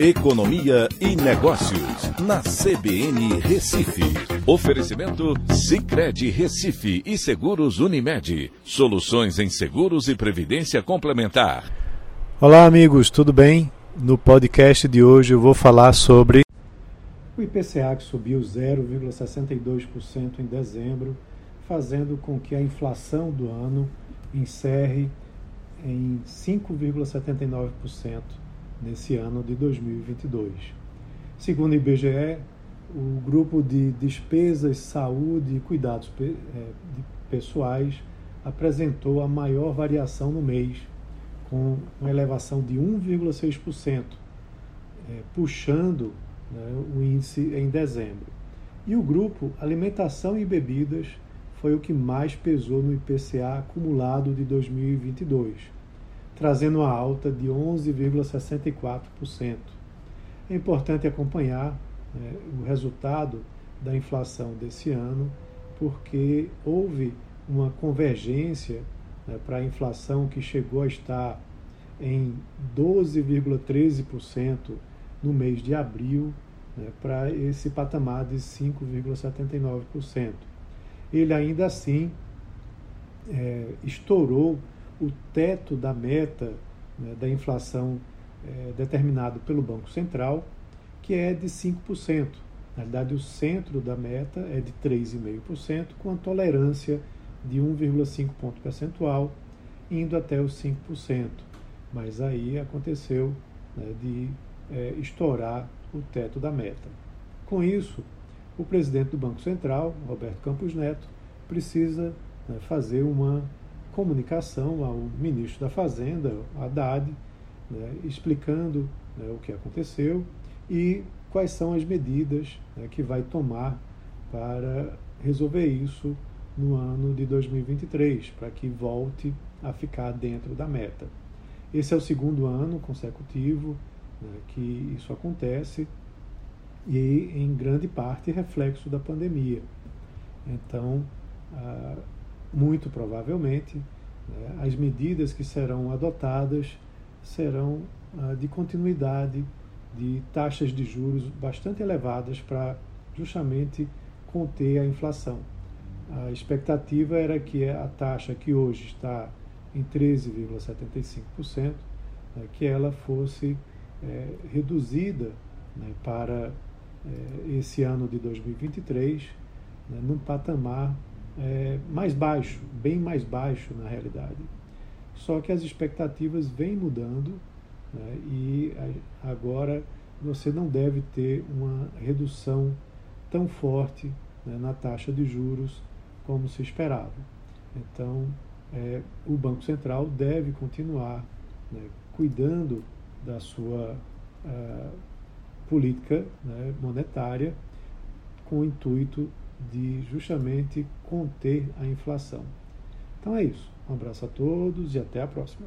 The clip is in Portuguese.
Economia e Negócios, na CBN Recife. Oferecimento Cicred Recife e Seguros Unimed. Soluções em seguros e previdência complementar. Olá, amigos, tudo bem? No podcast de hoje eu vou falar sobre o IPCA que subiu 0,62% em dezembro, fazendo com que a inflação do ano encerre em 5,79% nesse ano de 2022. Segundo o IBGE, o grupo de despesas, saúde e cuidados é, pessoais apresentou a maior variação no mês, com uma elevação de 1,6%, é, puxando né, o índice em dezembro. E o grupo alimentação e bebidas foi o que mais pesou no IPCA acumulado de 2022 trazendo uma alta de 11,64%. É importante acompanhar né, o resultado da inflação desse ano, porque houve uma convergência né, para a inflação que chegou a estar em 12,13% no mês de abril, né, para esse patamar de 5,79%. Ele ainda assim é, estourou o teto da meta né, da inflação é, determinado pelo Banco Central, que é de 5%. Na verdade, o centro da meta é de 3,5%, com a tolerância de 1,5 ponto percentual, indo até os 5%. Mas aí aconteceu né, de é, estourar o teto da meta. Com isso, o presidente do Banco Central, Roberto Campos Neto, precisa né, fazer uma comunicação ao ministro da Fazenda, Haddad, né, explicando né, o que aconteceu e quais são as medidas né, que vai tomar para resolver isso no ano de 2023, para que volte a ficar dentro da meta. Esse é o segundo ano consecutivo né, que isso acontece e, em grande parte, reflexo da pandemia. Então, muito provavelmente, né, as medidas que serão adotadas serão ah, de continuidade de taxas de juros bastante elevadas para justamente conter a inflação. A expectativa era que a taxa que hoje está em 13,75%, né, que ela fosse é, reduzida né, para é, esse ano de 2023 né, num patamar é, mais baixo, bem mais baixo na realidade. Só que as expectativas vêm mudando né, e agora você não deve ter uma redução tão forte né, na taxa de juros como se esperava. Então, é, o Banco Central deve continuar né, cuidando da sua uh, política né, monetária com o intuito de justamente conter a inflação. Então é isso. Um abraço a todos e até a próxima.